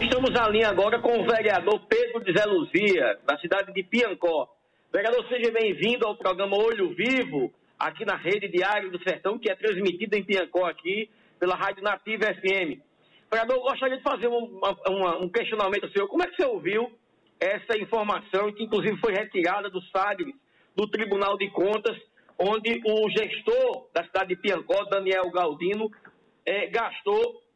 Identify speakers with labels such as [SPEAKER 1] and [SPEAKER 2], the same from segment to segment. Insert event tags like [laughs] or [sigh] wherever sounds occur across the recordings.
[SPEAKER 1] Estamos na linha agora com o vereador Pedro de Zé Luzia, da cidade de Piancó. Vereador, seja bem-vindo ao programa Olho Vivo, aqui na Rede Diário do Sertão, que é transmitido em Piancó aqui pela Rádio Nativa FM. Vereador, eu gostaria de fazer um, uma, um questionamento ao senhor. Como é que você ouviu essa informação, que inclusive foi retirada do SAGRE, do Tribunal de Contas, onde o gestor da cidade de Piancó, Daniel Galdino, eh, gastou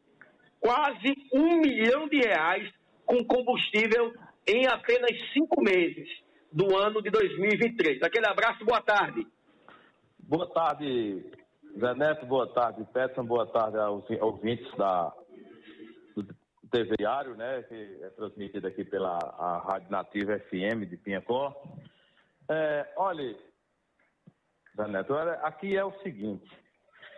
[SPEAKER 1] quase um milhão de reais com combustível em apenas cinco meses do ano de 2023. Aquele abraço, boa tarde.
[SPEAKER 2] Boa tarde, Zé Neto, boa tarde, Peterson, boa tarde aos ouvintes da, do TV Diário, né, que é transmitido aqui pela a Rádio Nativa FM de Pinhacó. É, olha, Zé Neto, aqui é o seguinte,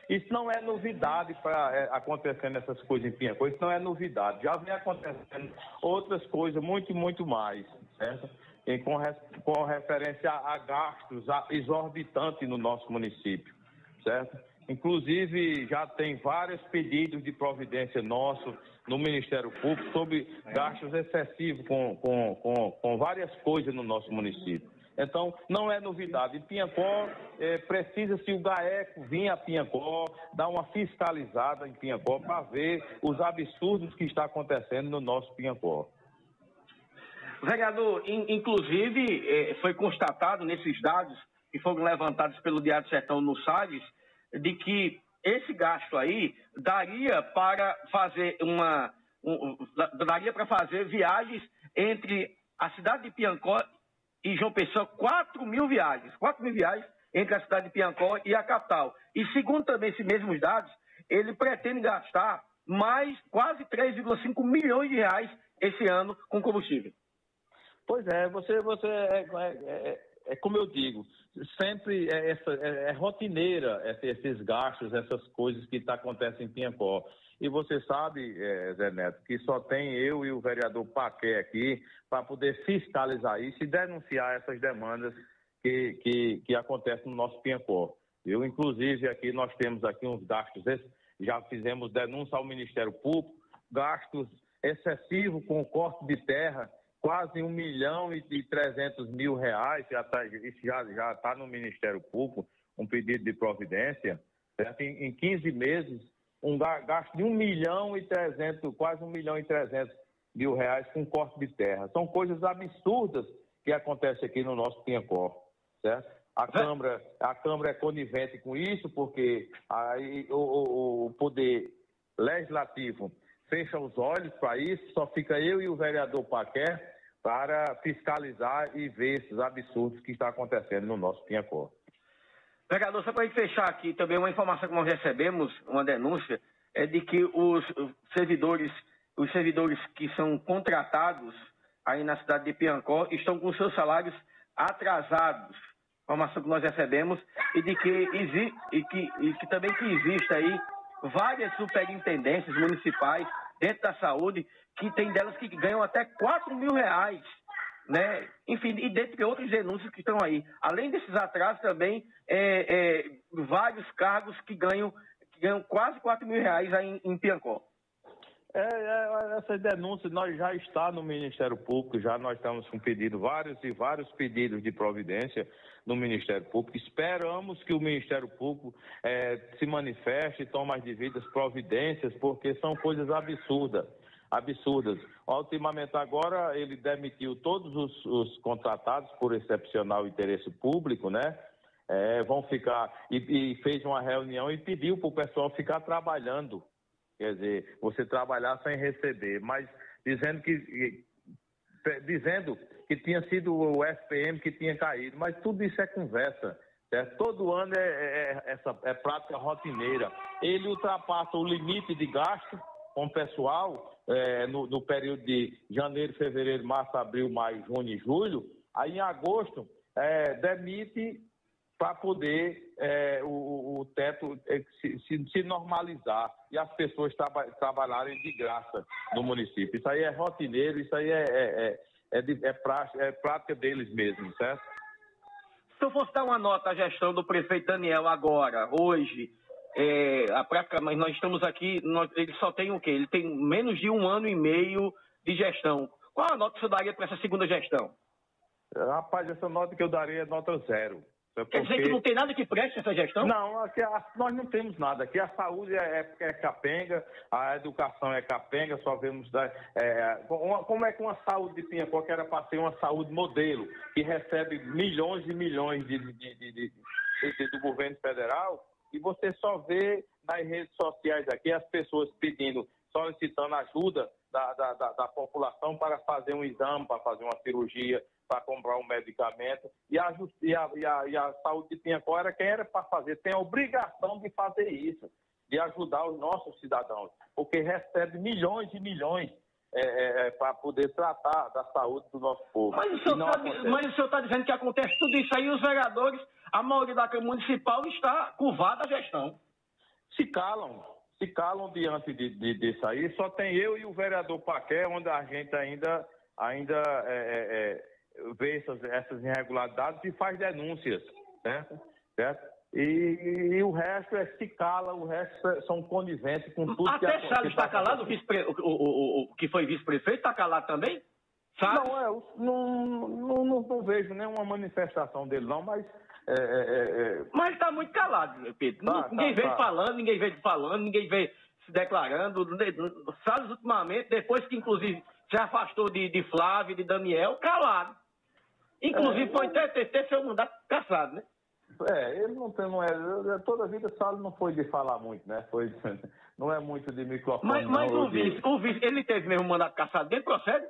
[SPEAKER 2] isso não é novidade para é, acontecendo essas coisas em Pinhacó, isso não é novidade, já vem acontecendo outras coisas, muito, muito mais, certo? E com, com referência a, a gastos a, exorbitantes no nosso município, certo? Inclusive, já tem vários pedidos de providência nosso no Ministério Público sobre gastos excessivos com, com, com, com várias coisas no nosso município. Então, não é novidade. Pinhacó, é, precisa-se o GAECO vir a Pinhacó, dar uma fiscalizada em Pinhacó para ver os absurdos que está acontecendo no nosso Pinhacó.
[SPEAKER 1] Vereador, in, inclusive, é, foi constatado nesses dados que foram levantados pelo Diário Sertão no SAGES, de que esse gasto aí daria para fazer uma. Um, daria para fazer viagens entre a cidade de Piancó e João Pessoa, 4 mil viagens. 4 mil viagens entre a cidade de Piancó e a capital. E segundo também esses mesmos dados, ele pretende gastar mais quase 3,5 milhões de reais esse ano com combustível.
[SPEAKER 2] Pois é, você, você é, é, é, como eu digo, sempre é, essa, é, é rotineira esses gastos, essas coisas que tá, acontecem em Pinhacó. E você sabe, é, Zé Neto, que só tem eu e o vereador Paqué aqui para poder fiscalizar isso e denunciar essas demandas que, que, que acontecem no nosso Pinhacó. Eu, inclusive, aqui nós temos aqui uns gastos, já fizemos denúncia ao Ministério Público, gastos excessivos com corte de terra, quase um milhão e trezentos mil reais, já tá, isso já está no Ministério Público, um pedido de providência, certo? Em, em 15 meses, um gasto de um milhão e trezentos, quase um milhão e trezentos mil reais com corte de terra. São coisas absurdas que acontecem aqui no nosso Pinhacó, certo? A Câmara, a Câmara é conivente com isso, porque aí o, o, o poder legislativo fecha os olhos para isso, só fica eu e o vereador Paquer para fiscalizar e ver esses absurdos que estão acontecendo no nosso Pinhacó.
[SPEAKER 1] Vereador, só para a gente fechar aqui também uma informação que nós recebemos, uma denúncia, é de que os servidores, os servidores que são contratados aí na cidade de Piancó estão com seus salários atrasados. Informação que nós recebemos e de que, e que, e que também que existe aí várias superintendências municipais dentro da saúde que tem delas que ganham até 4 mil reais, né? Enfim, e dentre outros denúncias que estão aí. Além desses atrasos, também é, é, vários cargos que ganham, que ganham quase 4 mil reais aí em, em Piancó.
[SPEAKER 2] É, é, essas denúncias nós já está no Ministério Público, já nós estamos com pedido, vários e vários pedidos de providência no Ministério Público. Esperamos que o Ministério Público é, se manifeste e tome as devidas providências, porque são coisas absurdas absurdas. Ultimamente agora ele demitiu todos os, os contratados por excepcional interesse público, né? É, vão ficar e, e, fez uma reunião e pediu para o pessoal ficar trabalhando, quer dizer, você trabalhar sem receber, mas dizendo que dizendo que tinha sido o SPM que tinha caído, mas tudo isso é conversa. Certo? Todo ano é, é, é essa é prática rotineira. Ele ultrapassa o limite de gasto com o pessoal é, no, no, período de janeiro, fevereiro, março, abril, maio, junho e julho, aí em agosto é, demite para poder é, o, o, teto é, se, se, se, normalizar e as pessoas traba, trabalharem de graça no município. Isso aí é rotineiro, isso aí é, é, é, é, prática, é prática deles mesmos, certo?
[SPEAKER 1] Se eu fosse dar uma nota à gestão do prefeito Daniel agora, hoje, é, a prática, mas nós estamos aqui, nós, ele só tem o quê? Ele tem menos de um ano e meio de gestão. Qual a nota que você daria para essa segunda gestão?
[SPEAKER 2] Rapaz, essa nota que eu daria é nota zero.
[SPEAKER 1] É Quer dizer que não tem nada que preste essa gestão?
[SPEAKER 2] Não, aqui, a, nós não temos nada. Aqui a saúde é, é, é, capenga, a educação é capenga, só vemos. Da, é, uma, como é que uma saúde de Pinhacó, que era para ser uma saúde modelo, que recebe milhões e milhões de, de, de, de, do governo federal, e você só vê nas redes sociais aqui as pessoas pedindo, solicitando ajuda da, da, da, da população para fazer um exame, para fazer uma cirurgia, para comprar um medicamento. E a, e a, e a, e a saúde de Pinhacó era quem era para fazer, tem a obrigação de fazer isso, de ajudar os nossos cidadãos, porque recebe milhões e milhões é, é, é para poder tratar da saúde do nosso povo.
[SPEAKER 1] Mas o senhor está tá dizendo que acontece tudo isso aí, os vereadores, a maioria da Câmara Municipal está curvada a gestão.
[SPEAKER 2] Se calam, se calam diante de, de, disso aí. Só tem eu e o vereador Paqué, onde a gente ainda, ainda é, é, é vê essas, essas irregularidades e faz denúncias, certo? certo? E, e, o resto é se cala, o resto é, são coniventes com tudo
[SPEAKER 1] Até
[SPEAKER 2] que
[SPEAKER 1] Até Salles está calado, o, o, o, o, que foi vice-prefeito está calado também?
[SPEAKER 2] Sabe? Não, é, não, não, não, não, vejo nenhuma manifestação dele, não, mas. É, é, é, é
[SPEAKER 1] mas está muito calado, Pedro. Tá, ninguém tá, veio tá. falando, ninguém veio falando, ninguém veio se declarando. Salles, ultimamente, depois que inclusive se afastou de, de Flávio de Daniel, calado. Inclusive, foi até ter, seu mandato caçado, né?
[SPEAKER 2] É, ele não tem, não é, toda a vida Saulo não foi de falar muito, né? Foi, [laughs] não é muito de microfone.
[SPEAKER 1] Mas, mas
[SPEAKER 2] não,
[SPEAKER 1] o, vice, o vice, ele teve mesmo mandato caçado dele, procede?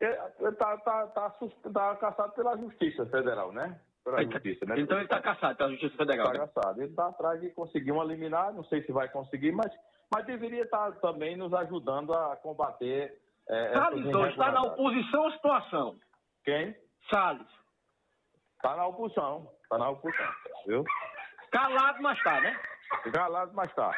[SPEAKER 2] Ele tá, tá, tá, tá caçado pela Justiça Federal, né? Pela
[SPEAKER 1] então, Justiça, né? Então ele está caçado pela Justiça Federal.
[SPEAKER 2] Está
[SPEAKER 1] né?
[SPEAKER 2] caçado. Ele está atrás de conseguir uma liminar, não sei se vai conseguir, mas, mas deveria estar tá também nos ajudando a combater.
[SPEAKER 1] É, Salles está na oposição à situação.
[SPEAKER 2] Quem?
[SPEAKER 1] Salles.
[SPEAKER 2] Está na oposição. Está na oposição, viu?
[SPEAKER 1] Calado, mas está, né?
[SPEAKER 2] Calado, mas está.